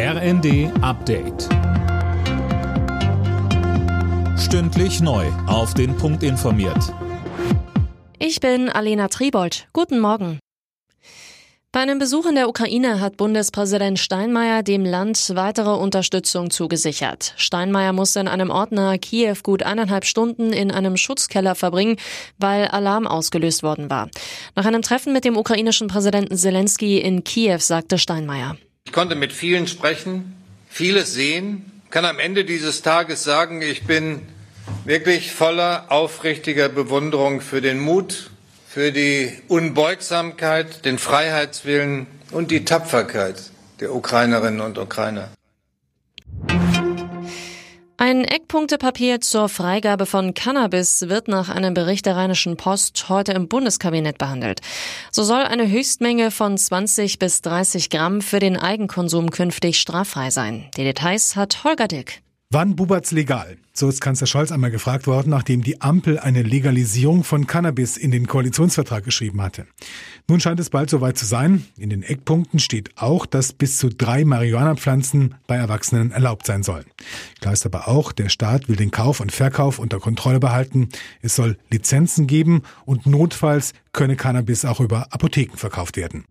RND Update. Stündlich neu. Auf den Punkt informiert. Ich bin Alena Tribold. Guten Morgen. Bei einem Besuch in der Ukraine hat Bundespräsident Steinmeier dem Land weitere Unterstützung zugesichert. Steinmeier musste in einem Ort nahe Kiew gut eineinhalb Stunden in einem Schutzkeller verbringen, weil Alarm ausgelöst worden war. Nach einem Treffen mit dem ukrainischen Präsidenten Zelensky in Kiew sagte Steinmeier. Ich konnte mit vielen sprechen, vieles sehen, kann am Ende dieses Tages sagen, ich bin wirklich voller aufrichtiger Bewunderung für den Mut, für die Unbeugsamkeit, den Freiheitswillen und die Tapferkeit der Ukrainerinnen und Ukrainer. Ein Eckpunktepapier zur Freigabe von Cannabis wird nach einem Bericht der Rheinischen Post heute im Bundeskabinett behandelt. So soll eine Höchstmenge von 20 bis 30 Gramm für den Eigenkonsum künftig straffrei sein. Die Details hat Holger Dick. Wann bubert's legal? So ist Kanzler Scholz einmal gefragt worden, nachdem die Ampel eine Legalisierung von Cannabis in den Koalitionsvertrag geschrieben hatte. Nun scheint es bald soweit zu sein. In den Eckpunkten steht auch, dass bis zu drei Marihuana-Pflanzen bei Erwachsenen erlaubt sein sollen. Klar ist aber auch, der Staat will den Kauf und Verkauf unter Kontrolle behalten. Es soll Lizenzen geben und notfalls könne Cannabis auch über Apotheken verkauft werden.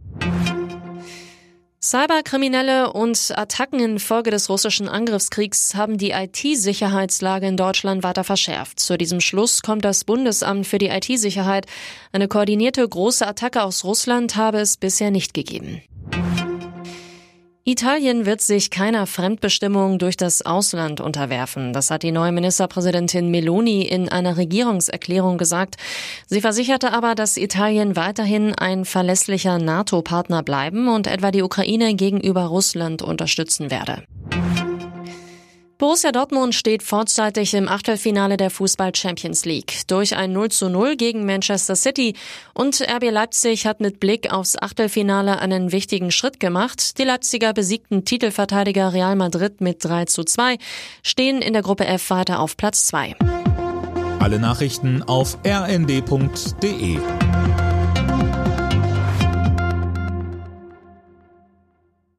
Cyberkriminelle und Attacken infolge des russischen Angriffskriegs haben die IT-Sicherheitslage in Deutschland weiter verschärft. Zu diesem Schluss kommt das Bundesamt für die IT-Sicherheit. Eine koordinierte große Attacke aus Russland habe es bisher nicht gegeben. Italien wird sich keiner Fremdbestimmung durch das Ausland unterwerfen. Das hat die neue Ministerpräsidentin Meloni in einer Regierungserklärung gesagt. Sie versicherte aber, dass Italien weiterhin ein verlässlicher NATO-Partner bleiben und etwa die Ukraine gegenüber Russland unterstützen werde. Borussia Dortmund steht vorzeitig im Achtelfinale der Fußball Champions League. Durch ein 0 zu 0 gegen Manchester City und RB Leipzig hat mit Blick aufs Achtelfinale einen wichtigen Schritt gemacht. Die Leipziger besiegten Titelverteidiger Real Madrid mit 3 zu 2, stehen in der Gruppe F weiter auf Platz 2. Alle Nachrichten auf rnd.de